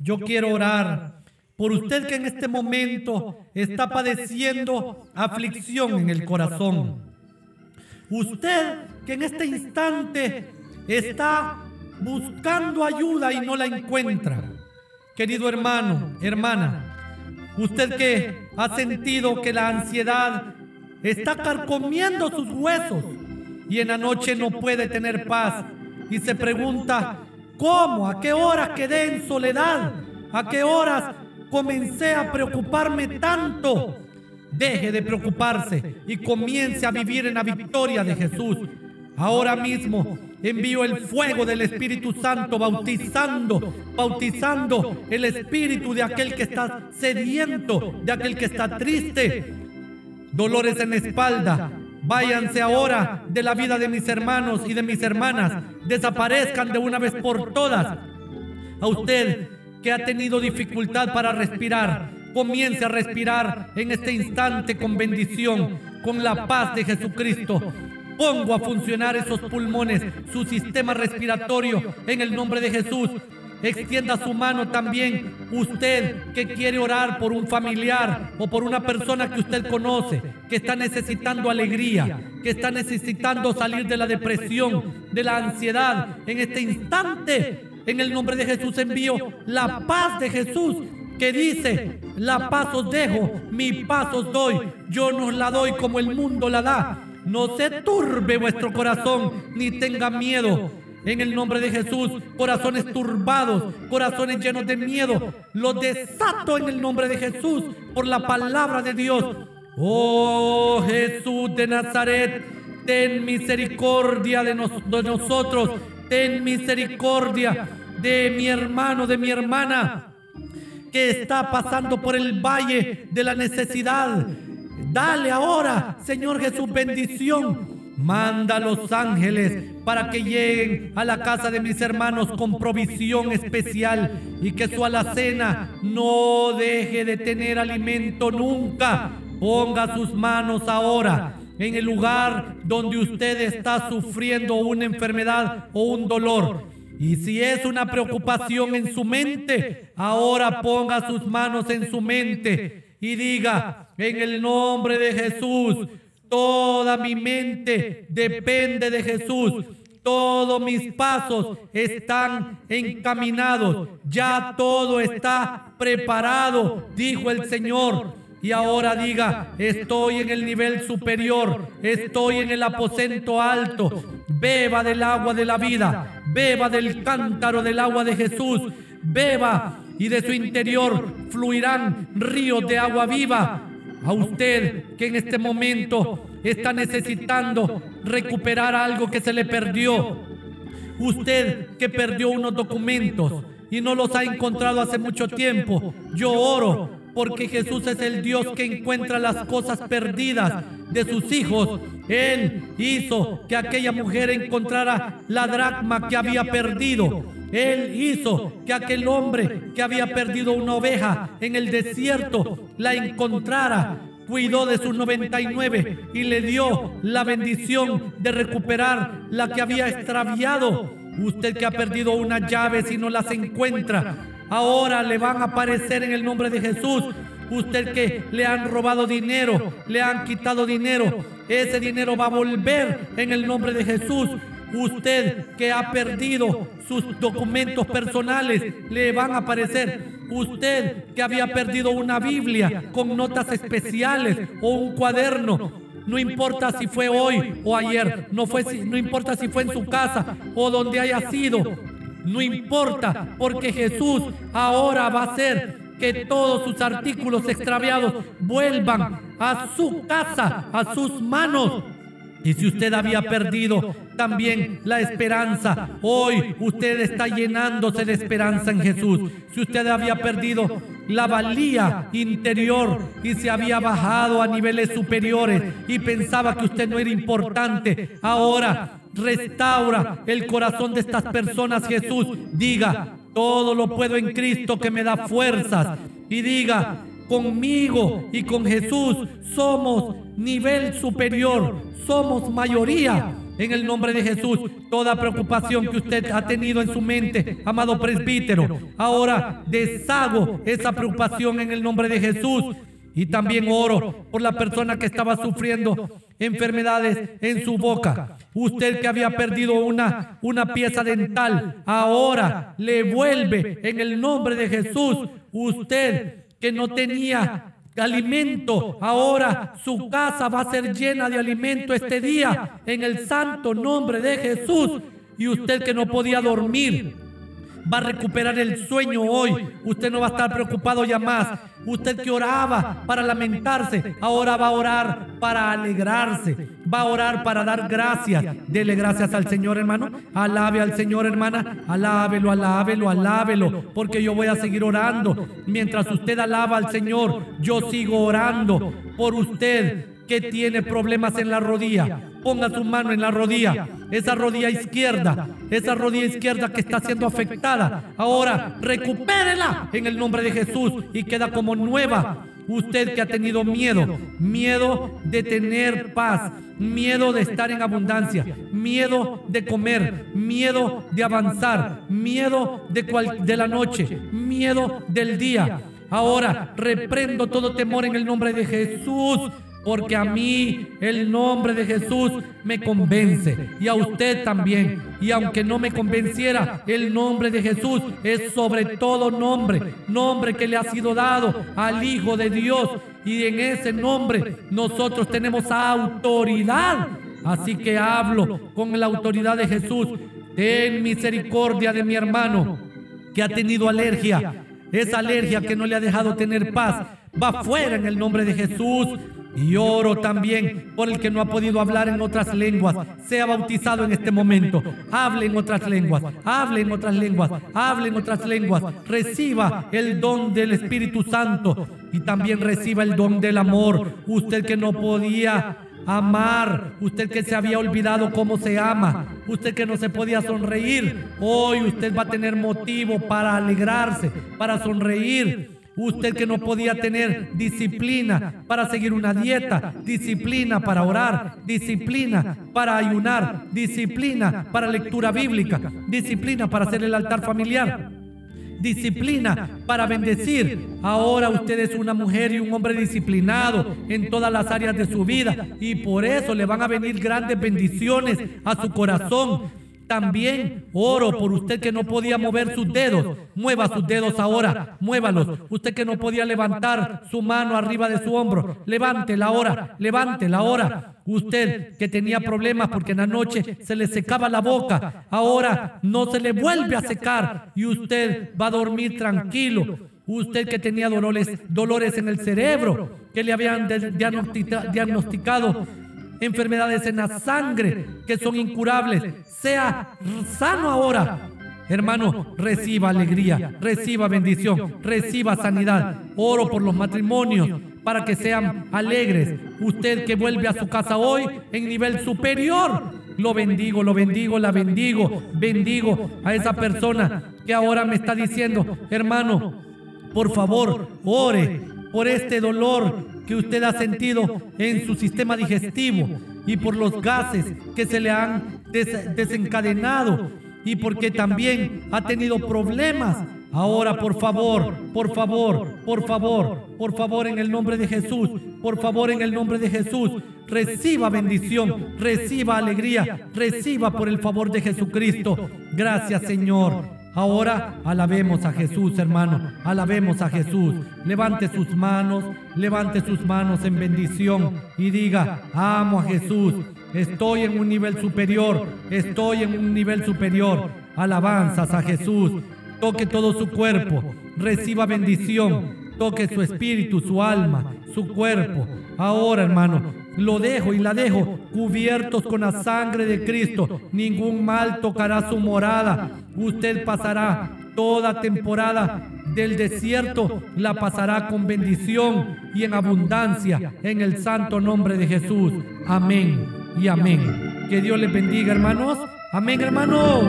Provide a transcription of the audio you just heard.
yo quiero orar por usted que en este momento está padeciendo aflicción en el corazón. Usted que en este instante está buscando ayuda y no la encuentra. Querido hermano, hermana, usted que ha sentido que la ansiedad está carcomiendo sus huesos y en la noche no puede tener paz y se pregunta, ¿cómo? ¿A qué horas quedé en soledad? ¿A qué horas comencé a preocuparme tanto? Deje de preocuparse y comience a vivir en la victoria de Jesús. Ahora mismo envío el fuego del Espíritu Santo bautizando, bautizando el espíritu de aquel que está sediento, de aquel que está triste. Dolores en la espalda, Váyanse ahora de la vida de mis hermanos y de mis hermanas. Desaparezcan de una vez por todas. A usted que ha tenido dificultad para respirar, comience a respirar en este instante con bendición, con la paz de Jesucristo. Pongo a funcionar esos pulmones, su sistema respiratorio en el nombre de Jesús. Extienda su mano también usted que quiere orar por un familiar o por una persona que usted conoce, que está necesitando alegría, que está necesitando salir de la depresión, de la ansiedad. En este instante, en el nombre de Jesús envío la paz de Jesús que dice, la paz os dejo, mi paz os doy, yo no la doy como el mundo la da. No se turbe vuestro corazón, ni tenga miedo. En el nombre de Jesús, corazones turbados, corazones llenos de miedo, los desato en el nombre de Jesús por la palabra de Dios. Oh Jesús de Nazaret, ten misericordia de, de nosotros, ten misericordia de mi hermano, de mi hermana que está pasando por el valle de la necesidad. Dale ahora, Señor Jesús, bendición Manda a los ángeles para que lleguen a la casa de mis hermanos con provisión especial y que su alacena no deje de tener alimento nunca. Ponga sus manos ahora en el lugar donde usted está sufriendo una enfermedad o un dolor. Y si es una preocupación en su mente, ahora ponga sus manos en su mente y diga, en el nombre de Jesús, Toda mi mente depende de Jesús. Todos mis pasos están encaminados. Ya todo está preparado, dijo el Señor. Y ahora diga, estoy en el nivel superior, estoy en el aposento alto. Beba del agua de la vida, beba del cántaro del agua de Jesús, beba y de su interior fluirán ríos de agua viva a usted que en este momento está necesitando recuperar algo que se le perdió. Usted que perdió unos documentos y no los ha encontrado hace mucho tiempo. Yo oro porque Jesús es el Dios que encuentra las cosas perdidas de sus hijos. Él hizo que aquella mujer encontrara la dracma que había perdido. Él hizo que aquel hombre que había perdido una oveja en el desierto la encontrara. Cuidó de sus 99 y le dio la bendición de recuperar la que había extraviado. Usted que ha perdido una llave si no las encuentra, ahora le van a aparecer en el nombre de Jesús. Usted que le han robado dinero, le han quitado dinero, ese dinero va a volver en el nombre de Jesús. Usted que ha perdido sus documentos personales, le van a aparecer. Usted que había perdido una Biblia con notas especiales o un cuaderno, no importa si fue hoy o ayer, no, fue, no importa si fue en su casa o donde haya sido, no importa, porque Jesús ahora va a hacer que todos sus artículos extraviados vuelvan a su casa, a sus manos. Y si usted había perdido también la esperanza, hoy usted está llenándose de esperanza en Jesús. Si usted había perdido la valía interior y se había bajado a niveles superiores y pensaba que usted no era importante, ahora restaura el corazón de estas personas, Jesús. Diga, todo lo puedo en Cristo que me da fuerzas. Y diga, conmigo y con Jesús somos nivel superior, somos mayoría en el nombre de Jesús. Toda preocupación que usted ha tenido en su mente, amado presbítero, ahora deshago esa preocupación en el nombre de Jesús. Y también oro por la persona que estaba sufriendo enfermedades en su boca. Usted que había perdido una, una pieza dental, ahora le vuelve en el nombre de Jesús. Usted que no tenía alimento, ahora su casa va a ser llena de alimento este día en el santo nombre de Jesús. Y usted que no podía dormir, va a recuperar el sueño hoy. Usted no va a estar preocupado ya más. Usted que oraba para lamentarse, ahora va a orar para alegrarse. Va a orar para dar gracias. Dele gracias al Señor, hermano. Alabe al Señor, hermana. Alábelo, alábelo, alábelo. Porque yo voy a seguir orando. Mientras usted alaba al Señor, yo sigo orando por usted que tiene problemas en la rodilla, ponga su mano en la rodilla, esa rodilla izquierda, esa rodilla izquierda que está siendo afectada. Ahora, recupérela en el nombre de Jesús y queda como nueva. Usted que ha tenido miedo, miedo de tener paz, miedo de estar en abundancia, miedo de comer, miedo de avanzar, miedo de, de la noche, miedo del día. Ahora reprendo todo temor en el nombre de Jesús porque a mí el nombre de Jesús me convence y a usted también. Y aunque no me convenciera, el nombre de Jesús es sobre todo nombre, nombre que le ha sido dado al Hijo de Dios. Y en ese nombre nosotros tenemos autoridad. Así que hablo con la autoridad de Jesús. Ten misericordia de mi hermano que ha tenido alergia. Esa alergia que no le ha dejado tener paz. Va fuera en el nombre de Jesús. Y oro también por el que no ha podido hablar en otras lenguas. Sea bautizado en este momento. Hable en otras lenguas. Hable en otras lenguas. Hable en otras lenguas. Reciba el don del Espíritu Santo. Y también reciba el don del amor. Usted que no podía amar, usted que se había olvidado cómo se ama, usted que no se podía sonreír, hoy usted va a tener motivo para alegrarse, para sonreír Usted que no podía tener disciplina para seguir una dieta, disciplina para orar, disciplina para ayunar, disciplina para lectura bíblica, disciplina para hacer el altar familiar disciplina para bendecir. Ahora usted es una mujer y un hombre disciplinado en todas las áreas de su vida y por eso le van a venir grandes bendiciones a su corazón. También oro por usted que no podía mover sus dedos. Mueva sus dedos ahora. Muévalos. Usted que no podía levantar su mano arriba de su hombro. Levántela ahora. Levántela ahora. Usted que tenía problemas porque en la noche se le secaba la boca. Ahora no se le vuelve a secar. Y usted va a dormir tranquilo. Usted que tenía dolores, dolores en el cerebro, que le habían diagnosticado enfermedades en la sangre que son incurables. Sea sano ahora. Hermano, reciba alegría, reciba bendición, reciba sanidad. Oro por los matrimonios para que sean alegres. Usted que vuelve a su casa hoy en nivel superior, lo bendigo, lo bendigo, la bendigo, bendigo a esa persona que ahora me está diciendo, hermano, por favor, ore por este dolor que usted ha sentido en su sistema digestivo y por los gases que se le han desencadenado y porque también ha tenido problemas. Ahora, por favor, por favor, por favor, por favor, en el nombre de Jesús, por favor, en el nombre de Jesús, reciba bendición, reciba alegría, reciba por el favor de Jesucristo. Gracias, Señor. Ahora alabemos a Jesús, hermano. Alabemos a Jesús. Levante sus manos, levante sus manos en bendición y diga, amo a Jesús. Estoy en un nivel superior. Estoy en un nivel superior. Alabanzas a Jesús. Toque todo su cuerpo. Reciba bendición. Toque su espíritu, su alma, su cuerpo. Ahora, hermano, lo dejo y la dejo cubiertos con la sangre de Cristo. Ningún mal tocará su morada. Usted pasará toda temporada del desierto, la pasará con bendición y en abundancia en el santo nombre de Jesús. Amén y amén. Que Dios les bendiga, hermanos. Amén, hermanos.